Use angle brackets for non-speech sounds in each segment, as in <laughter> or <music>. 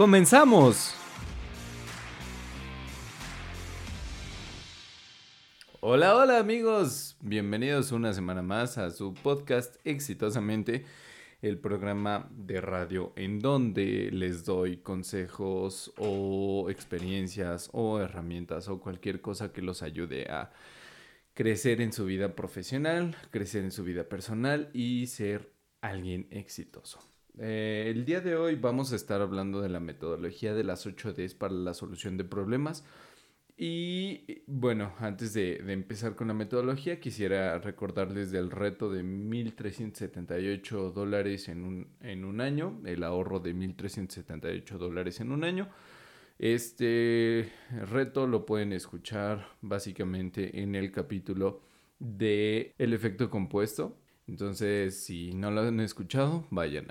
¡comenzamos! Hola, hola amigos, bienvenidos una semana más a su podcast Exitosamente, el programa de radio en donde les doy consejos o experiencias o herramientas o cualquier cosa que los ayude a crecer en su vida profesional, crecer en su vida personal y ser alguien exitoso. Eh, el día de hoy vamos a estar hablando de la metodología de las 8 Ds para la solución de problemas. Y bueno, antes de, empezar con la metodología, quisiera recordarles del reto de 1.378 dólares en un, en un año, el ahorro de 1.378 dólares en un año. Este reto lo pueden escuchar básicamente en el capítulo de El efecto compuesto. Entonces, si no lo han escuchado, vayan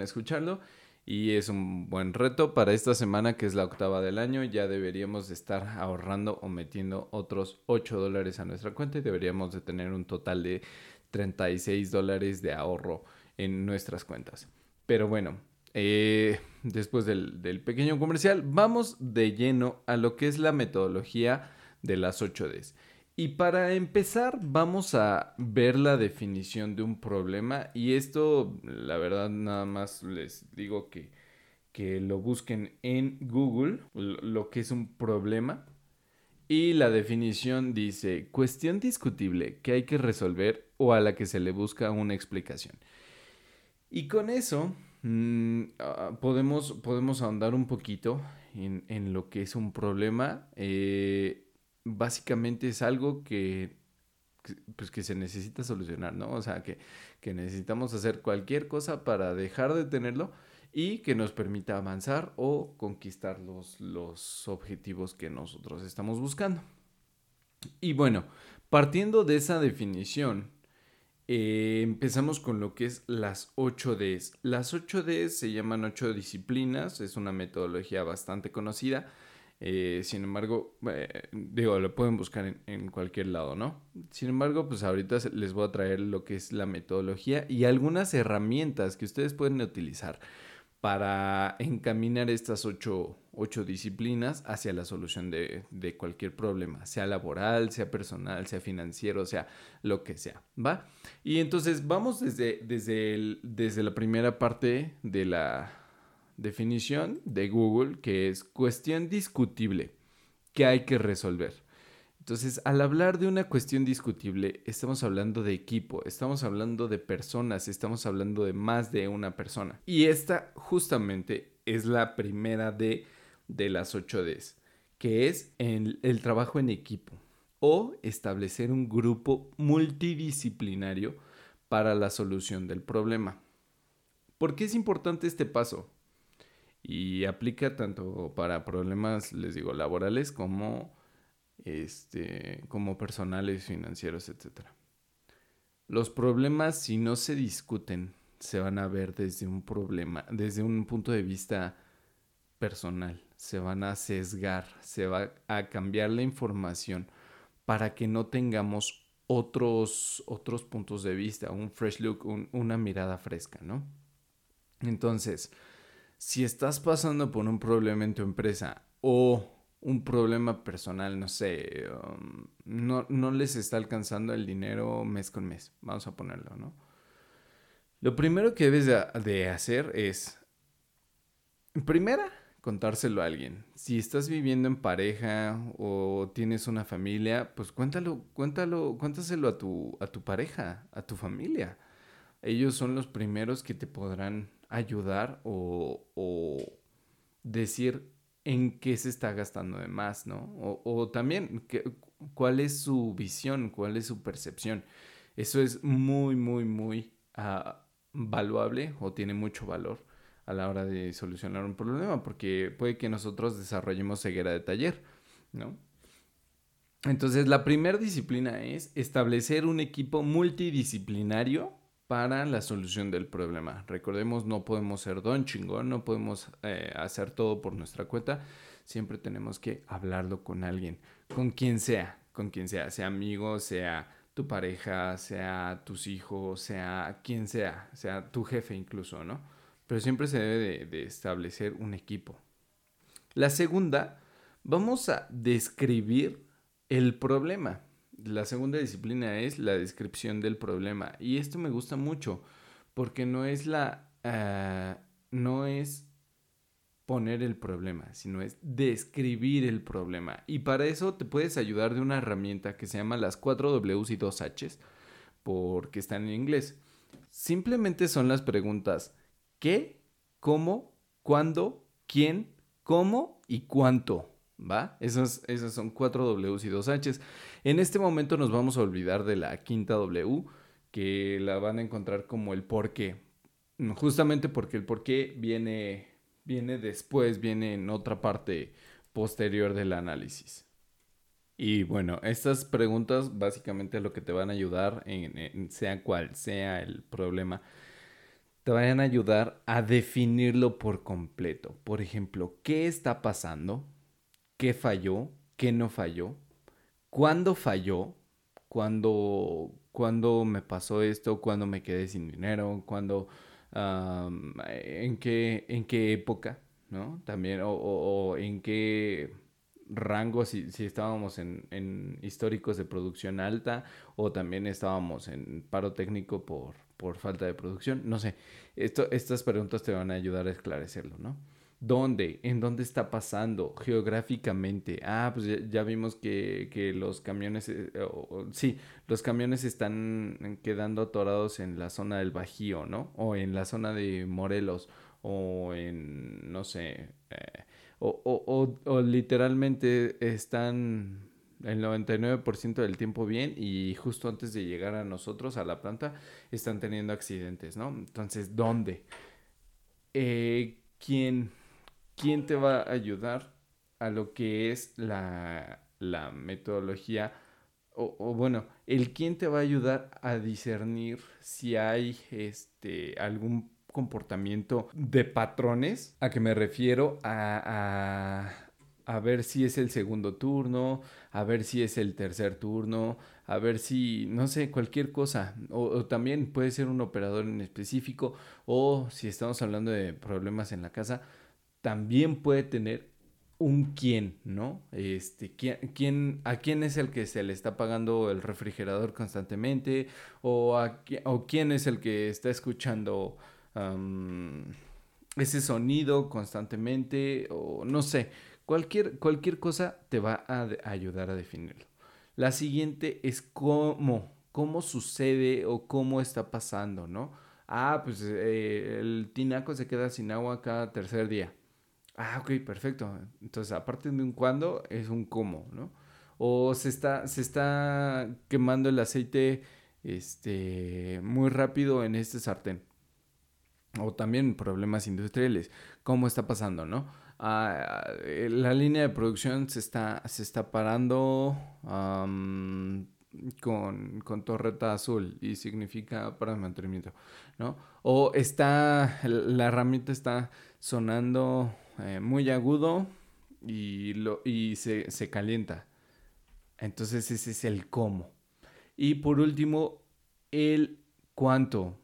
a, escucharlo. Y es un buen reto para esta semana, que es la octava del año. Ya deberíamos de estar ahorrando o metiendo otros 8 dólares a nuestra cuenta y deberíamos de tener un total de 36 dólares de ahorro en nuestras cuentas. Pero bueno, eh, después del, pequeño comercial, vamos de lleno a lo que es la metodología de las 8Ds. Y para empezar, vamos a ver la definición de un problema. Y esto, la verdad, nada más les digo que, que lo busquen en Google, lo que es un problema. Y la definición dice, cuestión discutible que hay que resolver o a la que se le busca una explicación. Y con eso Mm, ah, podemos, podemos ahondar un poquito en, lo que es un problema. Eh, básicamente es algo que, pues que se necesita solucionar, ¿no? O sea, que, que necesitamos hacer cualquier cosa para dejar de tenerlo y que nos permita avanzar o conquistar los, los objetivos que nosotros estamos buscando. Y bueno, partiendo de esa definición, eh, empezamos con lo que es las 8 Ds. Las 8 Ds se llaman 8 disciplinas, es una metodología bastante conocida. Eh, sin embargo, eh, digo, lo pueden buscar en, en, cualquier lado, ¿no? Sin embargo, pues ahorita les voy a traer lo que es la metodología y algunas herramientas que ustedes pueden utilizar para encaminar estas ocho, disciplinas hacia la solución de, cualquier problema, sea laboral, sea personal, sea financiero, sea lo que sea, ¿va? Y entonces vamos desde, desde, desde la primera parte de la definición de Google, que es cuestión discutible que hay que resolver. Entonces, al hablar de una cuestión discutible, estamos hablando de equipo, estamos hablando de personas, estamos hablando de más de una persona. Y esta justamente es la primera de, de las 8 Ds, que es el, el trabajo en equipo o establecer un grupo multidisciplinario para la solución del problema. ¿Por qué es importante este paso? Y aplica tanto para problemas, les digo, laborales como este, como personales, financieros, etc. Los problemas, si no se discuten, se van a ver desde un problema, desde un punto de vista personal, se van a sesgar, se va a cambiar la información para que no tengamos otros, otros puntos de vista, un fresh look, una mirada fresca, ¿no? Entonces, si estás pasando por un problema en tu empresa o un problema personal, no sé, um, no, no, les está alcanzando el dinero mes con mes, vamos a ponerlo, ¿no? Lo primero que debes de, hacer es, primera, contárselo a alguien. Si estás viviendo en pareja o tienes una familia, pues cuéntalo, cuéntalo, cuéntaselo a tu, a tu pareja, a tu familia. Ellos son los primeros que te podrán ayudar o, decir en qué se está gastando de más, ¿no? O, también cuál es su visión, cuál es su percepción. Eso es muy, muy, muy uh, valuable o tiene mucho valor a la hora de solucionar un problema, porque puede que nosotros desarrollemos ceguera de taller, ¿no? Entonces, la primera disciplina es establecer un equipo multidisciplinario para la solución del problema. Recordemos, no podemos ser don chingón, no podemos eh, hacer todo por nuestra cuenta. Siempre tenemos que hablarlo con alguien, con quien sea, con quien sea, sea amigo, sea tu pareja, sea tus hijos, sea quien sea, sea tu jefe incluso, ¿no? Pero siempre se debe de establecer un equipo. La segunda, vamos a describir el problema. La segunda disciplina es la descripción del problema. Y esto me gusta mucho porque no es la... Ah, no es poner el problema, sino es describir el problema. Y para eso te puedes ayudar de una herramienta que se llama las 4 Ws y 2 Hs, porque están en inglés. Simplemente son las preguntas ¿qué? ¿Cómo? ¿Cuándo? ¿Quién? ¿Cómo? ¿Y cuánto? ¿Va? Esos, esos son cuatro Ws y dos Hs. En este momento nos vamos a olvidar de la quinta W, que la van a encontrar como el por qué. Justamente porque el por qué viene, viene después, viene en otra parte posterior del análisis. Y bueno, estas preguntas básicamente lo que te van a ayudar, en, sea cual sea el problema, te van a ayudar a definirlo por completo. Por ejemplo, ¿qué está pasando? Qué falló, qué no falló, cuándo falló, cuándo, cuándo me pasó esto, cuándo me quedé sin dinero, cuándo, en, qué, en qué época, ¿no? También, o, en qué rango, si, si estábamos en, en, históricos de producción alta o también estábamos en paro técnico por, por falta de producción, no sé, esto, estas preguntas te van a ayudar a esclarecerlo, ¿no? ¿Dónde? ¿En dónde está pasando? Geográficamente. Ah, pues ya, vimos que, que, los camiones, eh, sí, los camiones están quedando atorados en la zona del Bajío, ¿no? O en la zona de Morelos, o en, no sé, eh, o, o, o, literalmente están el 99% del tiempo bien y justo antes de llegar a nosotros, a la planta, están teniendo accidentes, ¿no? Entonces, ¿dónde? Eh, ¿Quién? Quién te va a ayudar a lo que es la, metodología o, bueno, el quién te va a ayudar a discernir si hay este algún comportamiento de patrones. ¿A que me refiero? A, a, ver si es el segundo turno, a ver si es el tercer turno, a ver si, no sé, cualquier cosa. o también puede ser un operador en específico, o si estamos hablando de problemas en la casa, también puede tener un quién, ¿no? Este, ¿quién, ¿A quién es el que se le está pagando el refrigerador constantemente? ¿O, a, o quién es el que está escuchando ese sonido constantemente? O no sé, cualquier, cualquier cosa te va a, ayudar a definirlo. La siguiente es cómo, cómo sucede o cómo está pasando, ¿no? Ah, pues eh, el tinaco se queda sin agua cada tercer día. Ah, ok, perfecto. Entonces, aparte de un cuándo, es un cómo, ¿no? O se está, se está quemando el aceite este, muy rápido en este sartén. O también problemas industriales. ¿Cómo está pasando, no? Ah, eh, la línea de producción se está, se está parando con, con, torreta azul y significa para mantenimiento, ¿no? O está, la herramienta está sonando eh, muy agudo y, lo, y se, se calienta. Entonces ese es el cómo. Y por último, el cuánto.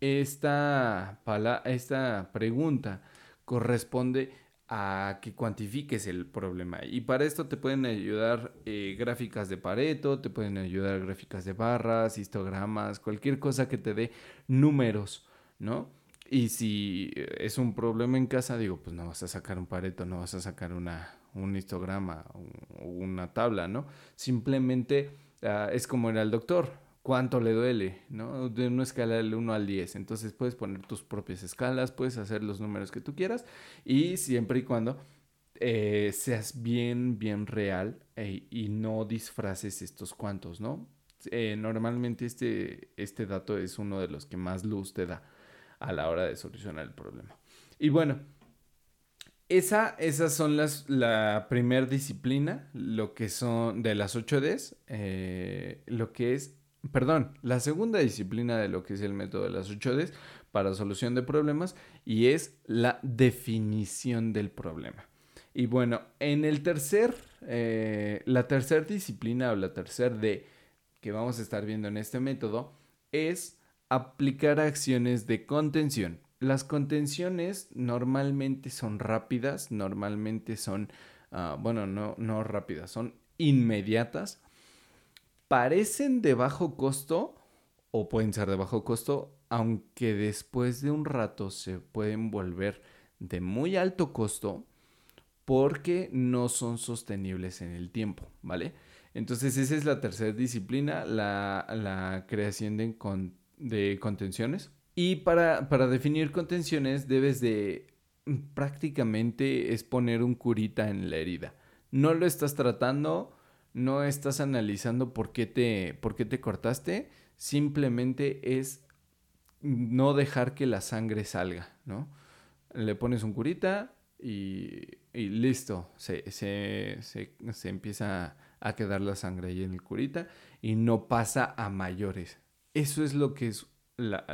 Esta, esta pregunta corresponde a que cuantifiques el problema. Y para esto te pueden ayudar eh, gráficas de Pareto, te pueden ayudar gráficas de barras, histogramas, cualquier cosa que te dé números, ¿no? Y si es un problema en casa, digo, pues no vas a sacar un pareto, no vas a sacar una, un histograma o una tabla, ¿no? Simplemente ah, es como era el doctor, cuánto le duele, ¿no? De una escala del 1 al 10. Entonces puedes poner tus propias escalas, puedes hacer los números que tú quieras y siempre y cuando eh, seas bien, bien real eh, y no disfraces estos cuantos, ¿no? Eh, normalmente este, este dato es uno de los que más luz te da a la hora de solucionar el problema. Y bueno, esa, esas son las, la primer disciplina, lo que son de las 8Ds, eh, lo que es, perdón, la segunda disciplina de lo que es el método de las 8Ds para solución de problemas y es la definición del problema. Y bueno, en el tercer, eh, la tercera disciplina o la tercer D que vamos a estar viendo en este método es aplicar acciones de contención. Las contenciones normalmente son rápidas, normalmente son, ah, bueno, no, no rápidas, son inmediatas. Parecen de bajo costo o pueden ser de bajo costo, aunque después de un rato se pueden volver de muy alto costo porque no son sostenibles en el tiempo, ¿vale? Entonces esa es la tercera disciplina, la, creación de, de contenciones. Y para, definir contenciones debes de mm, prácticamente es poner un curita en la herida. No lo estás tratando, no estás analizando por qué te, por qué te cortaste, simplemente es no dejar que la sangre salga, ¿no? Le pones un curita y, listo, se, se, se, empieza a quedar la sangre ahí en el curita y no pasa a mayores. Eso es lo que es la,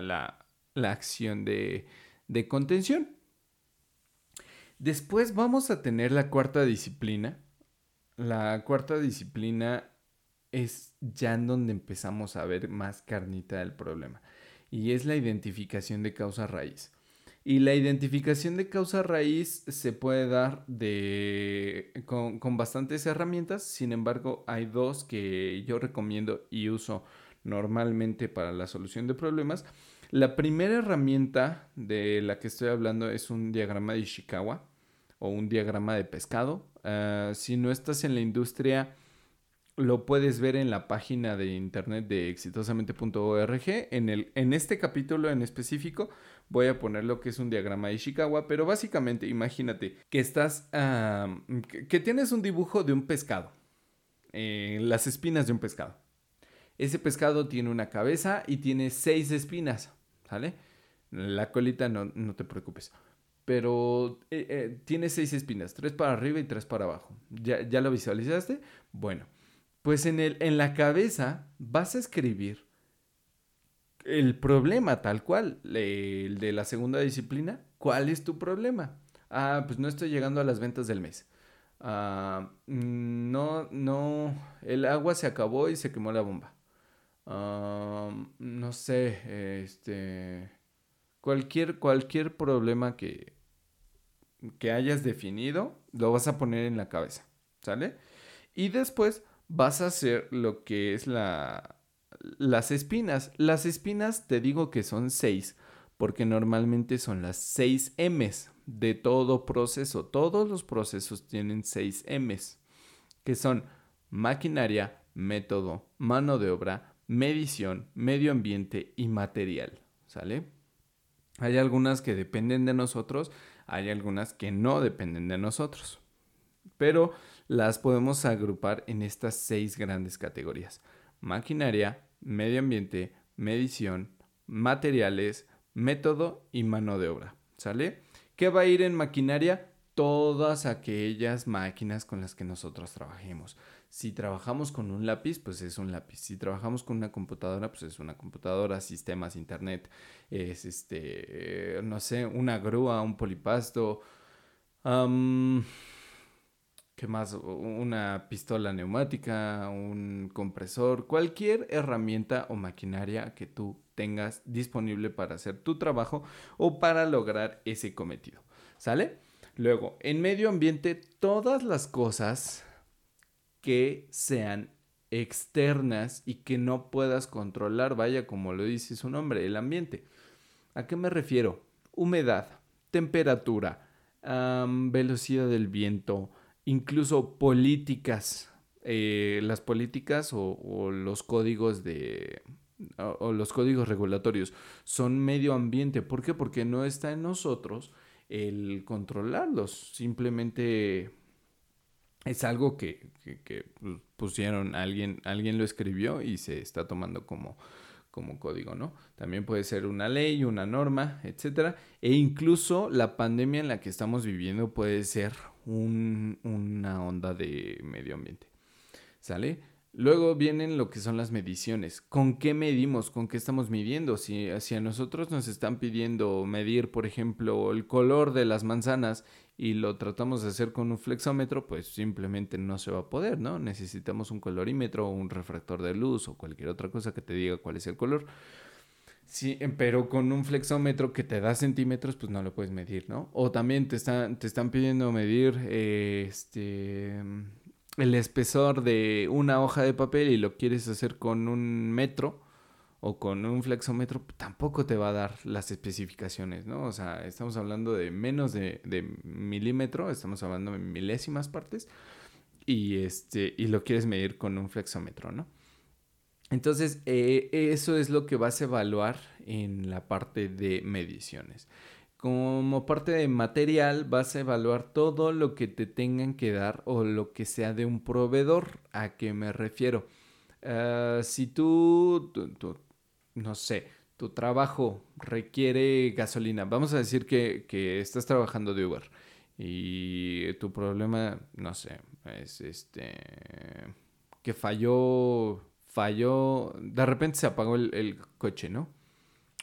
la acción de, de contención. Después vamos a tener la cuarta disciplina. La cuarta disciplina es ya en donde empezamos a ver más carnita del problema y es la identificación de causa raíz. Y la identificación de causa raíz se puede dar de, con, con, bastantes herramientas, sin embargo hay dos que yo recomiendo y uso normalmente para la solución de problemas la primera herramienta de la que estoy hablando es un diagrama de Ishikawa o un diagrama de pescado. Ah, si no estás en la industria, lo puedes ver en la página de internet de exitosamente.org. En, en este capítulo en específico voy a poner lo que es un diagrama de Ishikawa, pero básicamente imagínate que estás, ah, que, tienes un dibujo de un pescado, eh, las espinas de un pescado. Ese pescado tiene una cabeza y tiene seis espinas. ¿sale? La colita no, te preocupes. Pero eh, eh, tiene seis espinas, tres para arriba y tres para abajo. ¿Ya, ¿Ya, lo visualizaste? Bueno, pues en, el, en la cabeza vas a escribir el problema tal cual, el de la segunda disciplina. ¿Cuál es tu problema? Ah, pues no estoy llegando a las ventas del mes. Ah, mm, no, no, el agua se acabó y se quemó la bomba no sé, este, cualquier, cualquier problema que, que hayas definido, lo vas a poner en la cabeza, ¿sale? Y después vas a hacer lo que es la, las espinas. Las espinas te digo que son seis, porque normalmente son las seis M's de todo proceso. Todos los procesos tienen seis M's, que son maquinaria, método, mano de obra, medición, medio ambiente y material. ¿Sale? Hay algunas que dependen de nosotros, hay algunas que no dependen de nosotros. Pero las podemos agrupar en estas seis grandes categorías. Maquinaria, medio ambiente, medición, materiales, método y mano de obra. ¿Sale? ¿Qué va a ir en maquinaria? Todas aquellas máquinas con las que nosotros trabajemos. Si trabajamos con un lápiz, pues es un lápiz. Si trabajamos con una computadora, pues es una computadora, sistemas, internet, es este, no sé, una grúa, un polipasto, ¿qué más? Una pistola neumática, un compresor, cualquier herramienta o maquinaria que tú tengas disponible para hacer tu trabajo o para lograr ese cometido. ¿Sale? Luego, en medio ambiente, todas las cosas que sean externas y que no puedas controlar, vaya como lo dice su nombre, el ambiente. ¿A qué me refiero? Humedad, temperatura, velocidad del viento, incluso políticas, eh, las políticas o, los códigos de o, los códigos regulatorios son medio ambiente. ¿Por qué? Porque no está en nosotros el controlarlos. Simplemente es algo que, pusieron, alguien, alguien lo escribió y se está tomando como, como código, ¿no? También puede ser una ley, una norma, etcétera. E incluso la pandemia en la que estamos viviendo puede ser una onda de medio ambiente. ¿Sale? Luego vienen lo que son las mediciones. ¿Con qué medimos? ¿Con qué estamos midiendo? Si, si, a nosotros nos están pidiendo medir, por ejemplo, el color de las manzanas y lo tratamos de hacer con un flexómetro, pues simplemente no se va a poder, ¿no? Necesitamos un colorímetro o un refractor de luz o cualquier otra cosa que te diga cuál es el color. Sí, pero con un flexómetro que te da centímetros, pues no lo puedes medir, ¿no? O también te están, te están pidiendo medir eh, este el espesor de una hoja de papel y lo quieres hacer con un metro o con un flexómetro, tampoco te va a dar las especificaciones, ¿no? O sea, estamos hablando de menos de, milímetro, estamos hablando de milésimas partes, y, este, y lo quieres medir con un flexómetro, ¿no? Entonces, eh, eso es lo que vas a evaluar en la parte de mediciones. Como parte de material vas a evaluar todo lo que te tengan que dar o lo que sea de un proveedor. ¿A qué me refiero? Ah, si tú, no sé, tu trabajo requiere gasolina, vamos a decir que, que estás trabajando de Uber y tu problema, no sé, es este, que falló, falló, de repente se apagó el, coche, ¿no?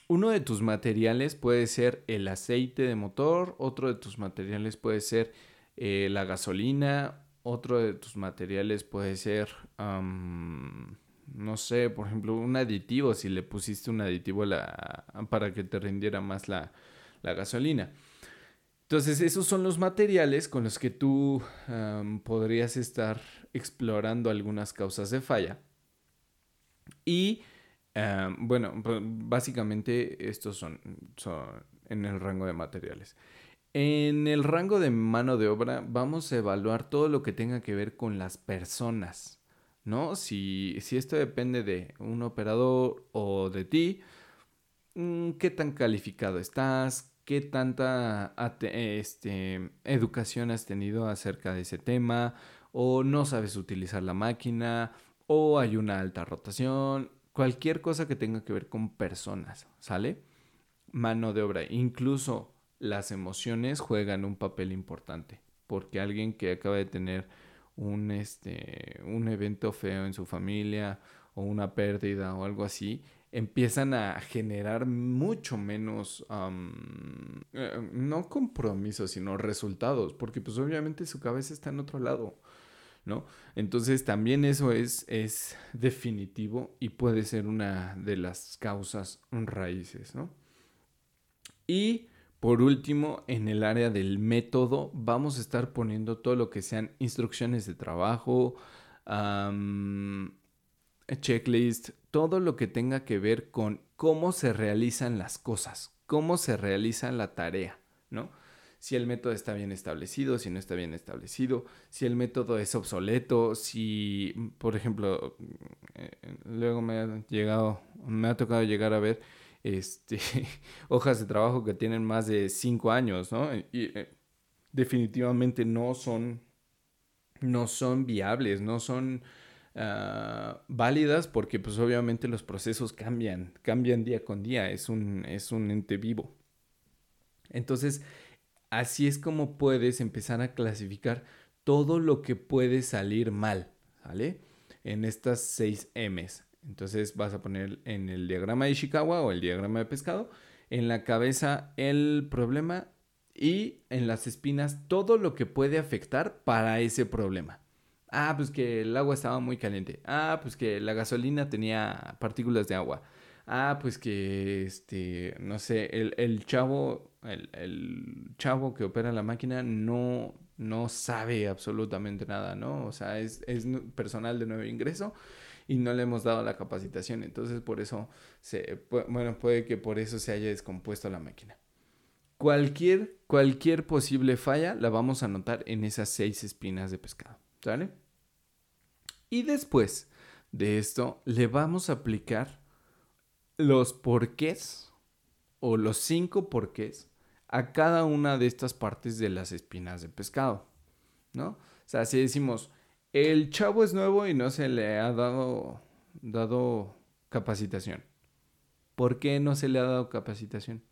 uno de tus materiales puede ser el aceite de motor, otro de tus materiales puede ser eh, la gasolina, otro de tus materiales puede ser, no sé, por ejemplo, un aditivo, si le pusiste un aditivo para que te rindiera más la, gasolina. Entonces, esos son los materiales con los que tú podrías estar explorando algunas causas de falla. Y bueno, básicamente estos son, son en el rango de materiales. En el rango de mano de obra vamos a evaluar todo lo que tenga que ver con las personas, ¿no? Si, si esto depende de un operador o de ti, mm, ¿qué tan calificado estás? ¿Qué tanta este, educación has tenido acerca de ese tema? ¿O no sabes utilizar la máquina? ¿O hay una alta rotación? cualquier cosa que tenga que ver con personas, ¿sale? Mano de obra, incluso las emociones juegan un papel importante, porque alguien que acaba de tener un, este, un evento feo en su familia o una pérdida o algo así, empiezan a generar mucho menos, eh, no compromisos, sino resultados, porque pues obviamente su cabeza está en otro lado. ¿no? Entonces también eso es, es definitivo y puede ser una de las causas raíces, ¿no? Y por último, en el área del método, vamos a estar poniendo todo lo que sean instrucciones de trabajo, checklist, todo lo que tenga que ver con cómo se realizan las cosas, cómo se realiza la tarea, ¿no? si el método está bien establecido, si no está bien establecido, si el método es obsoleto, si, por ejemplo, eh, luego me ha llegado, me ha tocado llegar a ver este, <laughs> hojas de trabajo que tienen más de cinco años, ¿no? Y eh, definitivamente no son, no son viables, no son ah, válidas porque pues obviamente los procesos cambian, cambian día con día, es un, es un ente vivo. Entonces, Así es como puedes empezar a clasificar todo lo que puede salir mal. En estas 6 M's. Entonces vas a poner en el diagrama de Ishikawa o el diagrama de pescado, en la cabeza el problema y en las espinas todo lo que puede afectar para ese problema. Ah, pues que el agua estaba muy caliente. Ah, pues que la gasolina tenía partículas de agua. Ah, pues que, este, no sé, el, el chavo el, chavo que opera la máquina no, no sabe absolutamente nada, ¿no? O sea, es, personal de nuevo ingreso y no le hemos dado la capacitación. Entonces, por eso, se, bueno, puede que por eso se haya descompuesto la máquina. Cualquier, cualquier posible falla la vamos a anotar en esas seis espinas de pescado, ¿sale? Y después de esto, le vamos a aplicar los porqués o los cinco porqués a cada una de estas partes de las espinas de pescado, ¿no? O sea, si decimos, el chavo es nuevo y no se le ha dado, dado capacitación. ¿Por qué no se le ha dado capacitación?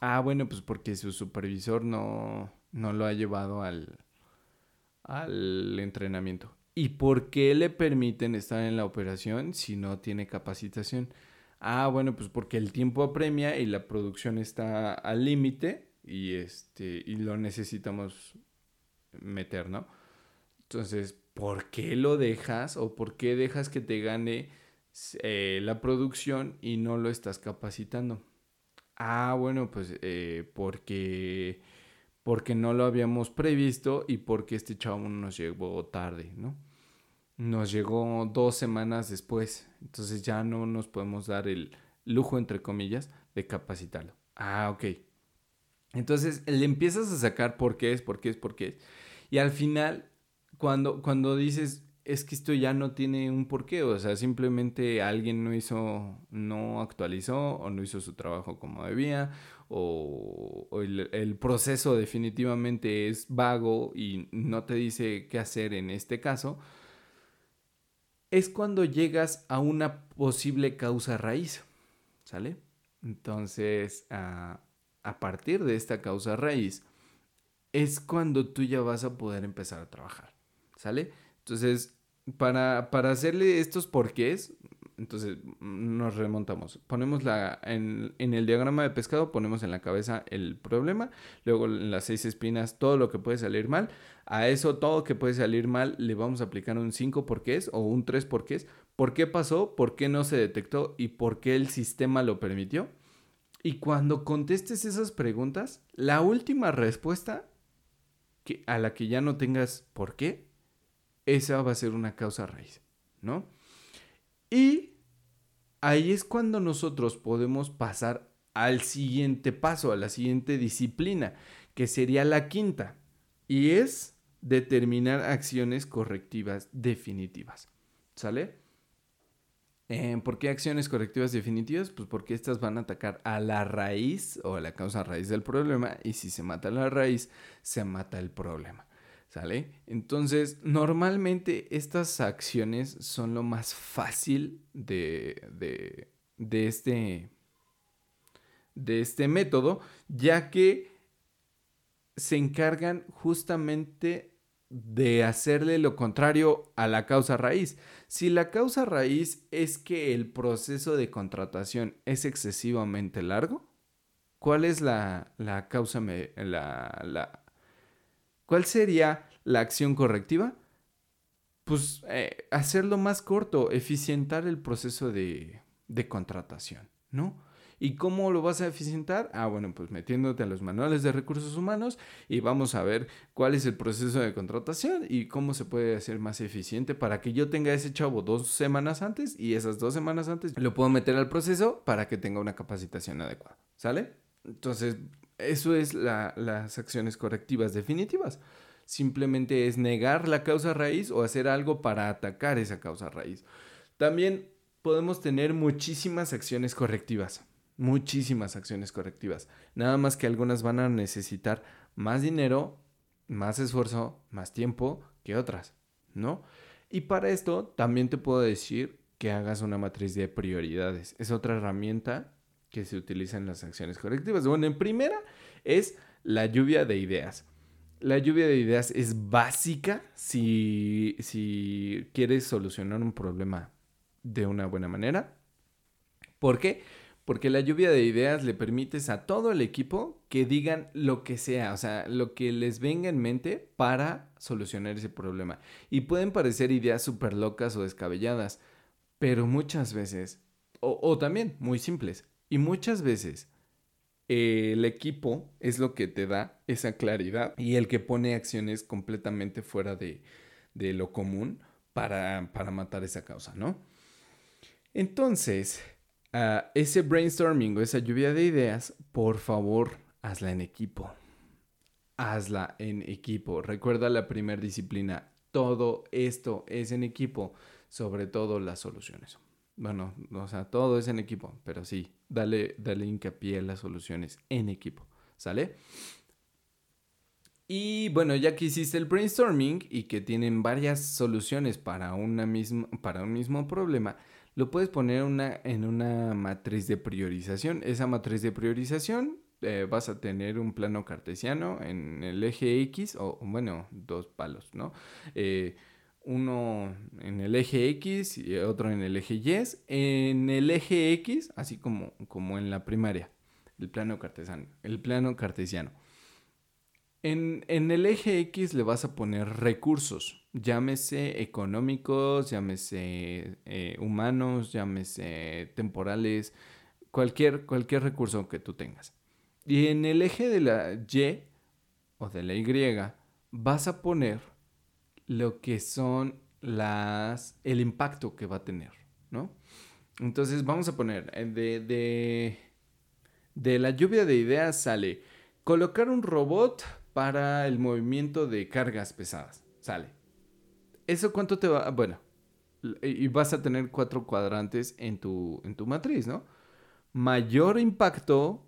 Ah, bueno, pues porque su supervisor no, no lo ha llevado al, al entrenamiento. ¿Y por qué le permiten estar en la operación si no tiene capacitación? Ah, bueno, pues porque el tiempo apremia y la producción está al límite y este y lo necesitamos meter, ¿no? Entonces, ¿por qué lo dejas o por qué dejas que te gane eh, la producción y no lo estás capacitando? Ah, bueno, pues eh, porque porque no lo habíamos previsto y porque este chavo nos llegó tarde, ¿no? Nos llegó dos semanas después, entonces ya no nos podemos dar el lujo, entre comillas, de capacitarlo. Ah, ok. Entonces le empiezas a sacar por qué es, por qué es, por qué es. Y al final, cuando, cuando dices, es que esto ya no tiene un porqué, o sea, simplemente alguien no hizo, no actualizó o no hizo su trabajo como debía, o, el, proceso definitivamente es vago y no te dice qué hacer en este caso, es cuando llegas a una posible causa raíz, ¿sale? Entonces, a, a partir de esta causa raíz, es cuando tú ya vas a poder empezar a trabajar, ¿sale? Entonces, para, para hacerle estos porqués, entonces nos remontamos. Ponemos la, en, en, el diagrama de pescado, ponemos en la cabeza el problema, luego en las seis espinas todo lo que puede salir mal. A eso todo que puede salir mal le vamos a aplicar un 5 porqués o un 3 porqués. ¿Por qué pasó? ¿Por qué no se detectó? ¿Y por qué el sistema lo permitió? Y cuando contestes esas preguntas, la última respuesta que, a la que ya no tengas por qué, esa va a ser una causa raíz, ¿no? Y ahí es cuando nosotros podemos pasar al siguiente paso, a la siguiente disciplina, que sería la quinta, y es determinar acciones correctivas definitivas. ¿Sale? Eh, ¿Por qué acciones correctivas definitivas? Pues porque estas van a atacar a la raíz o a la causa raíz del problema y si se mata la raíz, se mata el problema. ¿Sale? Entonces, normalmente estas acciones son lo más fácil de, de, de, este, de este método, ya que se encargan justamente de hacerle lo contrario a la causa raíz. Si la causa raíz es que el proceso de contratación es excesivamente largo, ¿cuál es la, la causa, la, la, ¿Cuál sería la acción correctiva? Pues eh, hacerlo más corto, eficientar el proceso de, de contratación, ¿no? ¿Y cómo lo vas a eficientar? Ah, bueno, pues metiéndote a los manuales de recursos humanos y vamos a ver cuál es el proceso de contratación y cómo se puede hacer más eficiente para que yo tenga ese chavo dos semanas antes y esas dos semanas antes lo puedo meter al proceso para que tenga una capacitación adecuada. ¿Sale? Entonces, eso es las acciones correctivas definitivas. Simplemente es negar la causa raíz o hacer algo para atacar esa causa raíz. También podemos tener muchísimas acciones correctivas. Muchísimas acciones correctivas. Nada más que algunas van a necesitar más dinero, más esfuerzo, más tiempo que otras, ¿no? Y para esto también te puedo decir que hagas una matriz de prioridades. Es otra herramienta que se utilizan las acciones correctivas. Bueno, en primera es la lluvia de ideas. La lluvia de ideas es básica si, si quieres solucionar un problema de una buena manera. ¿Por qué? Porque la lluvia de ideas le permites a todo el equipo que digan lo que sea, o sea, lo que les venga en mente para solucionar ese problema. Y pueden parecer ideas súper locas o descabelladas, pero muchas veces, o, o también muy simples, y muchas veces el equipo es lo que te da esa claridad y el que pone acciones completamente fuera de, lo común para, matar esa causa, ¿no? Entonces, ah, ese brainstorming o esa lluvia de ideas, por favor, hazla en equipo. Hazla en equipo. Recuerda la primera disciplina. Todo esto es en equipo, sobre todo las soluciones. Bueno, o sea, todo es en equipo, pero sí, dale, dale hincapié a las soluciones en equipo, ¿sale? Y bueno, ya que hiciste el brainstorming y que tienen varias soluciones para, una para un mismo problema, lo puedes poner una, en una matriz de priorización. Esa matriz de priorización eh, vas a tener un plano cartesiano en el eje X, o bueno, dos palos, ¿no? Eh, uno en el eje X y otro en el eje Y. En el eje X, así como, como en la primaria, el plano cartesiano. El plano cartesiano. En, el eje X le vas a poner recursos, llámese económicos, llámese eh, humanos, llámese temporales, cualquier, cualquier recurso que tú tengas. Y en el eje de la Y o de la Y vas a poner lo que son las, el impacto que va a tener, ¿no? Entonces vamos a poner, eh, de, de, de la lluvia de ideas sale colocar un robot para el movimiento de cargas pesadas. Sale. ¿Eso cuánto te va? Bueno, y vas a tener cuatro cuadrantes en tu, en tu matriz, ¿no? Mayor impacto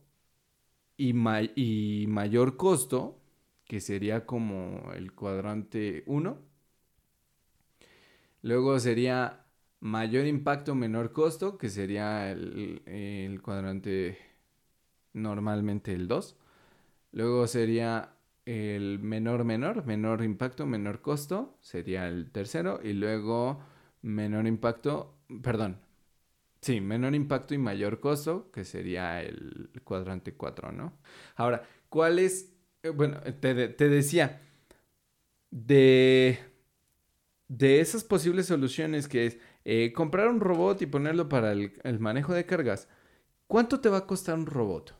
y, y mayor costo, que sería como el cuadrante 1. Luego sería mayor impacto, menor costo, que sería el, el cuadrante normalmente el 2. Luego sería el menor menor, menor impacto, menor costo, sería el tercero. Y luego menor impacto, perdón, sí, menor impacto y mayor costo, que sería el cuadrante 4, ¿no? Ahora, ¿cuál es? Eh, bueno, te, decía, de, de esas posibles soluciones que es eh, comprar un robot y ponerlo para el, manejo de cargas, ¿cuánto te va a costar un robot?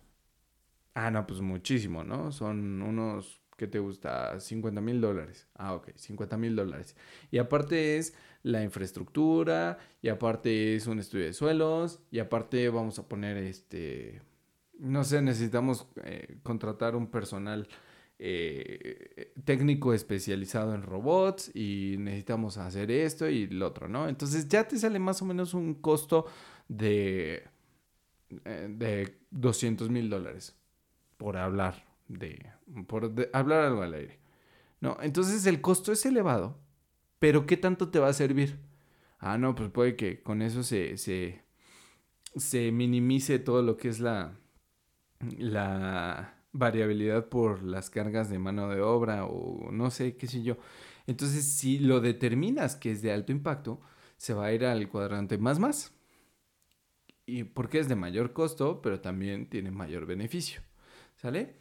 Ah, no, pues muchísimo, ¿no? Son unos ¿qué te gusta? 50 mil dólares. Ah, ok, 50 mil dólares. Y aparte es la infraestructura, y aparte es un estudio de suelos, y aparte vamos a poner este, no sé, necesitamos eh, contratar un personal eh, técnico especializado en robots y necesitamos hacer esto y lo otro, ¿no? Entonces ya te sale más o menos un costo de, eh, de 200 mil dólares por hablar de, por hablar algo al aire. No, entonces el costo es elevado, pero ¿qué tanto te va a servir? Ah, no, pues puede que con eso se, se, se minimice todo lo que es la, la variabilidad por las cargas de mano de obra o no sé, qué sé yo. Entonces, si lo determinas que es de alto impacto, se va a ir al cuadrante más más. Y porque es de mayor costo, pero también tiene mayor beneficio. ¿Sale?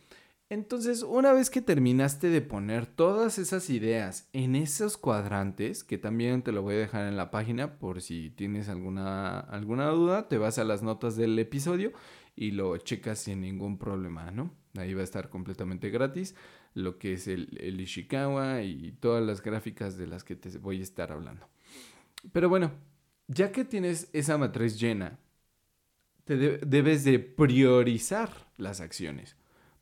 Entonces, una vez que terminaste de poner todas esas ideas en esos cuadrantes, que también te lo voy a dejar en la página por si tienes alguna, alguna duda, te vas a las notas del episodio y lo checas sin ningún problema, ¿no? Ahí va a estar completamente gratis lo que es el, el Ishikawa y todas las gráficas de las que te voy a estar hablando. Pero bueno, ya que tienes esa matriz llena, te debes de priorizar las acciones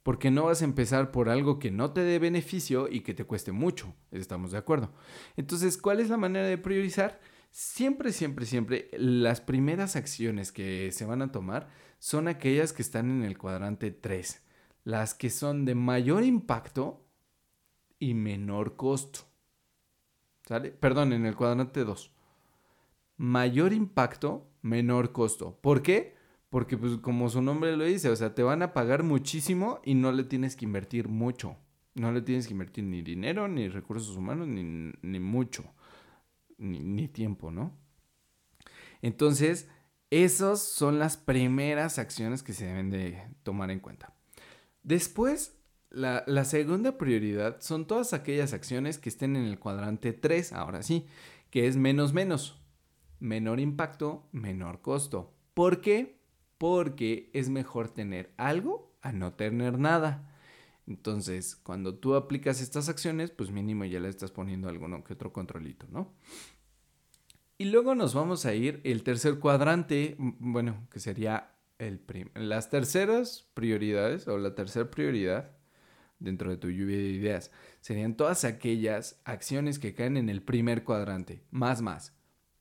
porque no vas a empezar por algo que no te dé beneficio y que te cueste mucho, estamos de acuerdo. Entonces, ¿cuál es la manera de priorizar? Siempre, siempre, siempre las primeras acciones que se van a tomar son aquellas que están en el cuadrante 3, las que son de mayor impacto y menor costo. ¿Sale? Perdón, en el cuadrante 2. Mayor impacto, menor costo. ¿Por qué? Porque pues como su nombre lo dice, o sea, te van a pagar muchísimo y no le tienes que invertir mucho. No le tienes que invertir ni dinero, ni recursos humanos, ni, mucho, ni, ni, tiempo, ¿no? Entonces, esas son las primeras acciones que se deben de tomar en cuenta. Después, la, la segunda prioridad son todas aquellas acciones que estén en el cuadrante 3, ahora sí, que es menos menos. Menor impacto, menor costo. ¿Por qué? porque es mejor tener algo a no tener nada. Entonces, cuando tú aplicas estas acciones, pues mínimo ya le estás poniendo alguno que otro controlito, ¿no? Y luego nos vamos a ir el tercer cuadrante, bueno, que sería el las terceras prioridades o la tercera prioridad dentro de tu lluvia de ideas serían todas aquellas acciones que caen en el primer cuadrante, más más,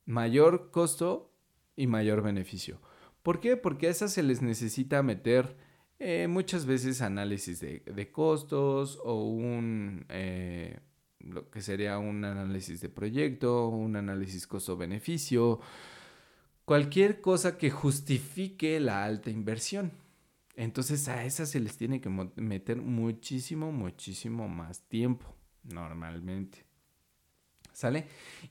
mayor costo y mayor beneficio. ¿Por qué? Porque a esas se les necesita meter eh, muchas veces análisis de, costos o un, eh, lo que sería un análisis de proyecto, un análisis costo-beneficio, cualquier cosa que justifique la alta inversión. Entonces a esas se les tiene que meter muchísimo, muchísimo más tiempo, normalmente. ¿Sale?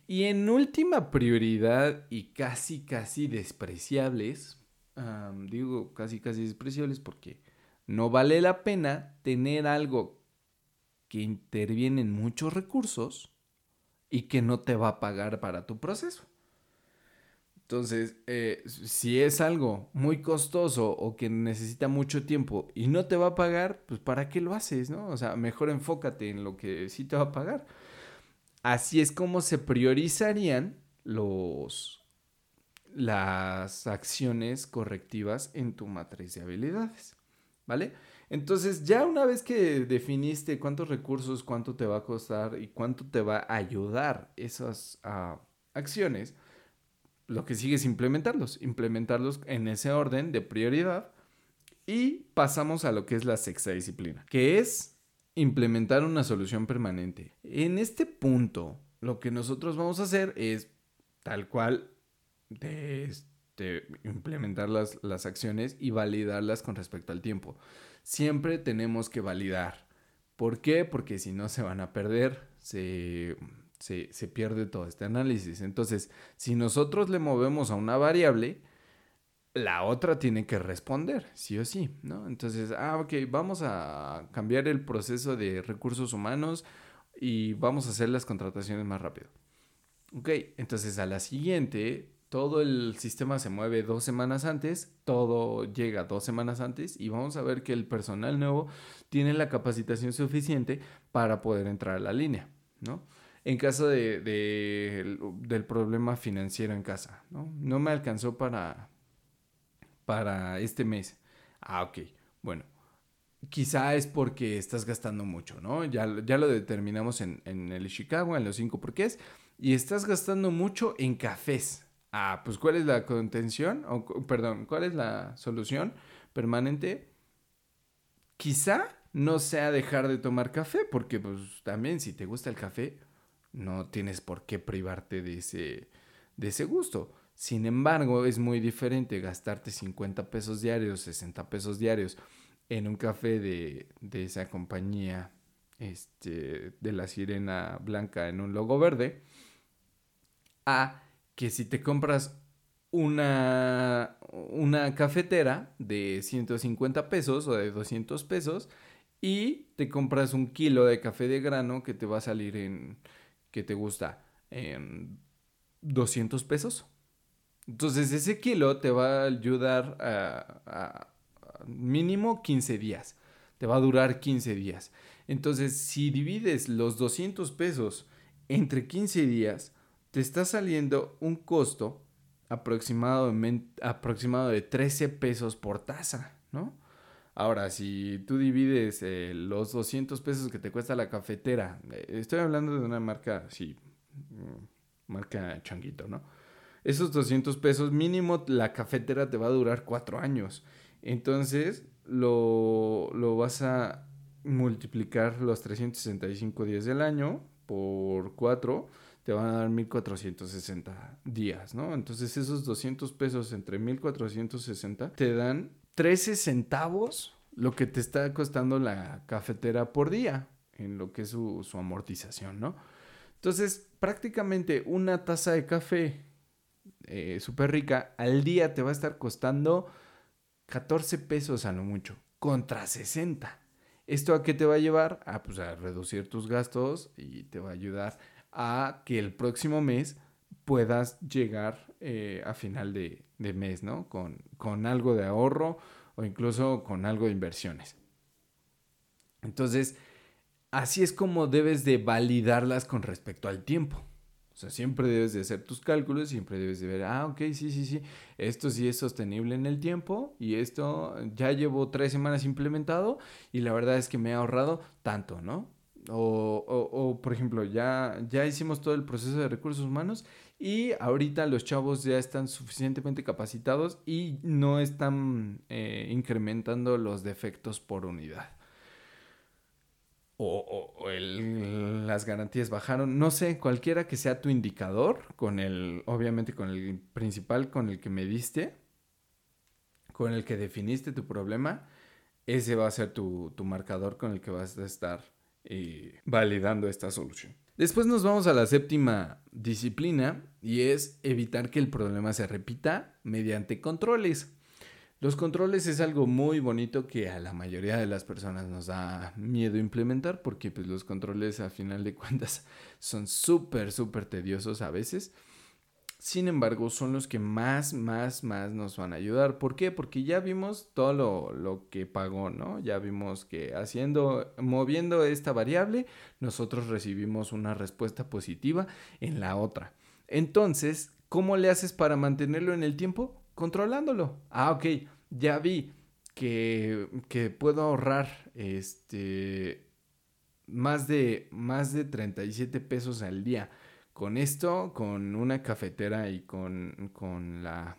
Y en última prioridad y casi, casi despreciables, digo casi, casi despreciables porque no vale la pena tener algo que interviene en muchos recursos y que no te va a pagar para tu proceso. Entonces, eh, si es algo muy costoso o que necesita mucho tiempo y no te va a pagar, pues ¿para qué lo haces? ¿no? O sea, mejor enfócate en lo que sí te va a pagar. Así es como se priorizarían los, las acciones correctivas en tu matriz de habilidades. ¿Vale? Entonces, ya una vez que definiste cuántos recursos, cuánto te va a costar y cuánto te va a ayudar esas ah, acciones, lo que sigue es implementarlos, implementarlos en ese orden de prioridad y pasamos a lo que es la sexta disciplina, que es implementar una solución permanente. En este punto, lo que nosotros vamos a hacer es tal cual de, implementar las, las acciones y validarlas con respecto al tiempo. Siempre tenemos que validar. ¿Por qué? Porque si no se van a perder, se se, pierde todo este análisis. Entonces, si nosotros le movemos a una variable, la otra tiene que responder, sí o sí, ¿no? Entonces, ah, ok, vamos a cambiar el proceso de recursos humanos y vamos a hacer las contrataciones más rápido. Ok, entonces a la siguiente, todo el sistema se mueve dos semanas antes, todo llega dos semanas antes y vamos a ver que el personal nuevo tiene la capacitación suficiente para poder entrar a la línea, ¿no? En caso de, del problema financiero en casa, ¿no? No me alcanzó para, para este mes. Ah, ok. Bueno, quizá es porque estás gastando mucho, ¿no? Ya, ya lo determinamos en, en el Chicago, en los cinco porqués. Y estás gastando mucho en cafés. Ah, pues ¿cuál es la contención? O, perdón, ¿cuál es la solución permanente? Quizá no sea dejar de tomar café, porque pues también si te gusta el café, no tienes por qué privarte de ese, de ese gusto. Sin embargo, es muy diferente gastarte 50 pesos diarios, 60 pesos diarios en un café de, esa compañía este, de la sirena blanca en un logo verde, a que si te compras una, una cafetera de 150 pesos o de 200 pesos y te compras un kilo de café de grano que te va a salir en que te gusta en 200 pesos. Entonces ese kilo te va a ayudar a, mínimo 15 días. Te va a durar 15 días. Entonces si divides los 200 pesos entre 15 días, te está saliendo un costo aproximado de 13 pesos por taza, ¿no? Ahora, si tú divides eh, los 200 pesos que te cuesta la cafetera, eh, estoy hablando de una marca, sí, mm, marca changuito, ¿no? Esos 200 pesos mínimo la cafetera te va a durar cuatro años. Entonces, lo, lo vas a multiplicar los 365 días del año por 4, te van a dar 1460 días, ¿no? Entonces, esos 200 pesos entre 1460 te dan 13 centavos lo que te está costando la cafetera por día en lo que es su, amortización, ¿no? Entonces, prácticamente una taza de café eh, súper rica al día te va a estar costando 14 pesos a lo mucho, contra 60. ¿Esto a qué te va a llevar? A, pues, a reducir tus gastos y te va a ayudar a que el próximo mes puedas llegar eh, a final de, mes, ¿no? Con, con algo de ahorro o incluso con algo de inversiones. Entonces, así es como debes de validarlas con respecto al tiempo. O sea, siempre debes de hacer tus cálculos, siempre debes de ver, ah, ok, sí, sí, sí, esto sí es sostenible en el tiempo y esto ya llevo tres semanas implementado y la verdad es que me ha ahorrado tanto, ¿no? O, o, por ejemplo, ya, ya hicimos todo el proceso de recursos humanos y ahorita los chavos ya están suficientemente capacitados y no están eh, incrementando los defectos por unidad. o, las garantías bajaron, no sé, cualquiera que sea tu indicador, con el, obviamente con el principal con el que me diste, con el que definiste tu problema, ese va a ser tu, marcador con el que vas a estar validando esta solución. Después nos vamos a la séptima disciplina y es evitar que el problema se repita mediante controles. Los controles es algo muy bonito que a la mayoría de las personas nos da miedo implementar porque pues, los controles a final de cuentas <laughs> son súper, súper tediosos a veces. Sin embargo, son los que más, más, más nos van a ayudar. ¿Por qué? Porque ya vimos todo lo, lo, que pagó, ¿no? Ya vimos que haciendo, moviendo esta variable, nosotros recibimos una respuesta positiva en la otra. Entonces, ¿cómo le haces para mantenerlo en el tiempo? Controlándolo. Ah, ok, ya vi que, que puedo ahorrar este más de, más de 37 pesos al día con esto, con una cafetera y con, con la.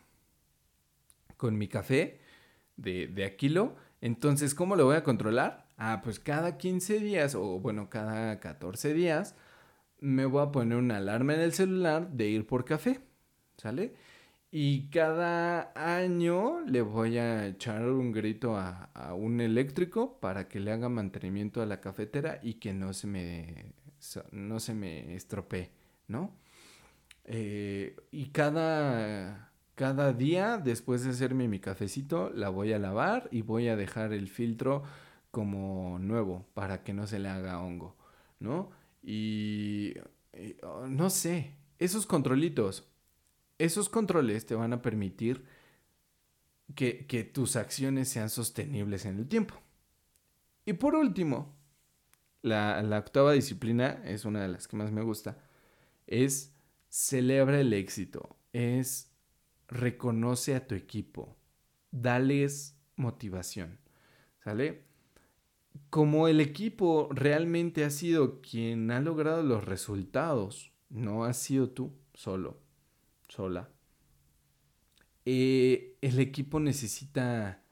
con mi café de, de Aquilo. Entonces, ¿cómo lo voy a controlar? Ah, pues cada 15 días, o bueno, cada 14 días, me voy a poner una alarma en el celular de ir por café. ¿Sale? Y cada año le voy a echar un grito a, a, un eléctrico para que le haga mantenimiento a la cafetera y que no se me, no se me estropee. ¿No? Eh, y cada, cada día, después de hacerme mi cafecito, la voy a lavar y voy a dejar el filtro como nuevo para que no se le haga hongo, ¿no? Y, oh, no sé, esos controlitos, esos controles te van a permitir que, que tus acciones sean sostenibles en el tiempo. Y por último, la, la octava disciplina es una de las que más me gusta es celebra el éxito, es reconoce a tu equipo, dales motivación, ¿sale? Como el equipo realmente ha sido quien ha logrado los resultados, no has sido tú solo, sola. Eh, el equipo necesita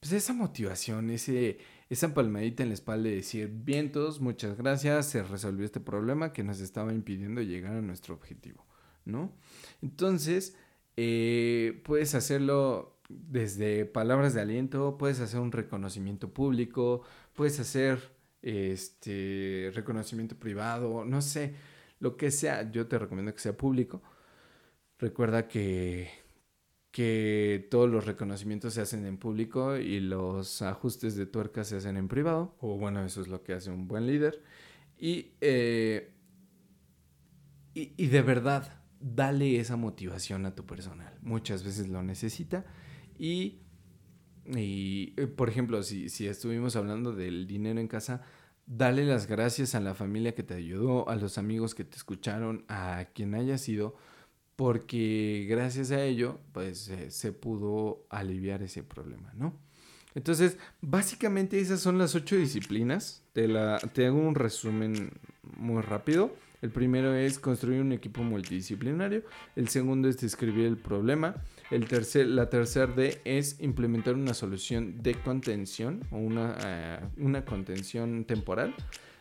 pues esa motivación, ese, esa palmadita en la espalda de decir, bien todos, muchas gracias, se resolvió este problema que nos estaba impidiendo llegar a nuestro objetivo, ¿no? Entonces, eh, puedes hacerlo desde palabras de aliento, puedes hacer un reconocimiento público, puedes hacer este reconocimiento privado, no sé, lo que sea, yo te recomiendo que sea público. Recuerda que que todos los reconocimientos se hacen en público y los ajustes de tuerca se hacen en privado, o bueno, eso es lo que hace un buen líder. Y, eh, y, de verdad, dale esa motivación a tu personal. Muchas veces lo necesita. Y, y eh, por ejemplo, si, si estuvimos hablando del dinero en casa, dale las gracias a la familia que te ayudó, a los amigos que te escucharon, a quien haya sido porque gracias a ello, pues se pudo aliviar ese problema, ¿no? Entonces, básicamente esas son las ocho disciplinas. Te, la, te hago un resumen muy rápido. El primero es construir un equipo multidisciplinario. El segundo es describir el problema. El tercer, la tercera es implementar una solución de contención o una, eh, una contención temporal.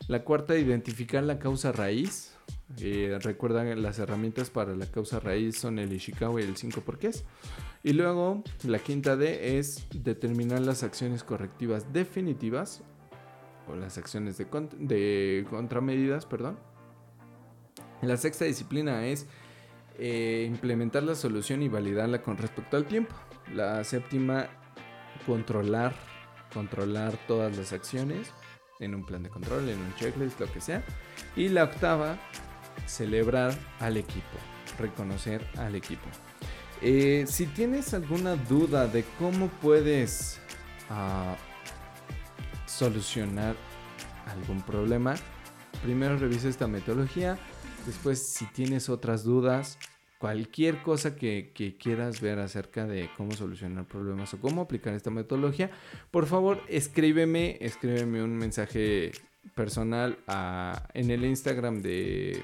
La cuarta, identificar la causa raíz. Eh, recuerdan las herramientas para la causa raíz son el Ishikawa y el 5 porqués. Y luego la quinta D es determinar las acciones correctivas definitivas o las acciones de, de contramedidas, perdón. La sexta disciplina es eh, implementar la solución y validarla con respecto al tiempo. La séptima, controlar, controlar todas las acciones en un plan de control, en un checklist, lo que sea. Y la octava, celebrar al equipo, reconocer al equipo. Eh, si tienes alguna duda de cómo puedes ah, solucionar algún problema, primero revisa esta metodología. Después, si tienes otras dudas, cualquier cosa que, quieras ver acerca de cómo solucionar problemas o cómo aplicar esta metodología, por favor escríbeme, escríbeme un mensaje personal en el Instagram de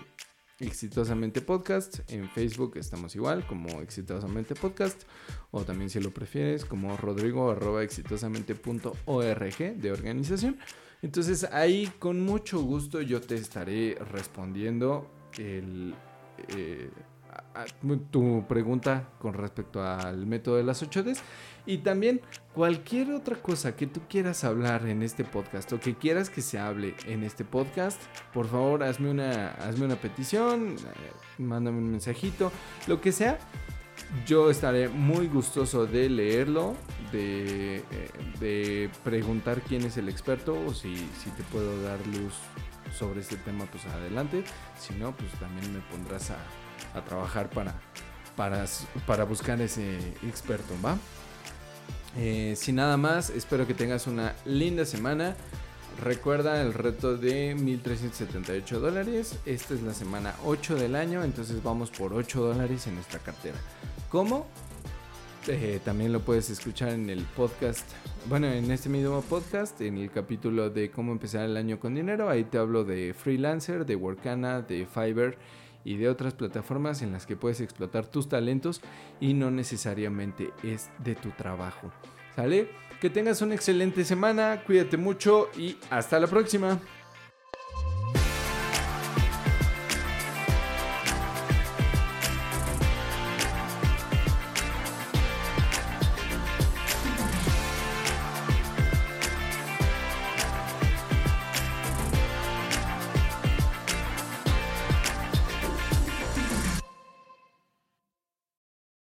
Exitosamente Podcast. En Facebook estamos igual como Exitosamente Podcast. O también si lo prefieres como rodrigo arroba exitosamente.org de organización. Entonces ahí con mucho gusto yo te estaré respondiendo el, eh, tu pregunta con respecto al método de las 8Ds y también cualquier otra cosa que tú quieras hablar en este podcast o que quieras que se hable en este podcast, por favor hazme una, hazme una petición, eh, mándame un mensajito, lo que sea. Yo estaré muy gustoso de leerlo, de, eh, de preguntar quién es el experto o si, si te puedo dar luz sobre este tema, pues adelante. Si no, pues también me pondrás a, a trabajar para, para, para buscar ese experto, ¿va? Eh, sin nada más, espero que tengas una linda semana. Recuerda el reto de 1378 dólares. Esta es la semana 8 del año, entonces vamos por 8 dólares en nuestra cartera. ¿Cómo? Eh, también lo puedes escuchar en el podcast, bueno, en este mismo podcast, en el capítulo de cómo empezar el año con dinero. Ahí te hablo de freelancer, de Workana, de Fiverr y de otras plataformas en las que puedes explotar tus talentos y no necesariamente es de tu trabajo. ¿Sale? Que tengas una excelente semana, cuídate mucho y hasta la próxima.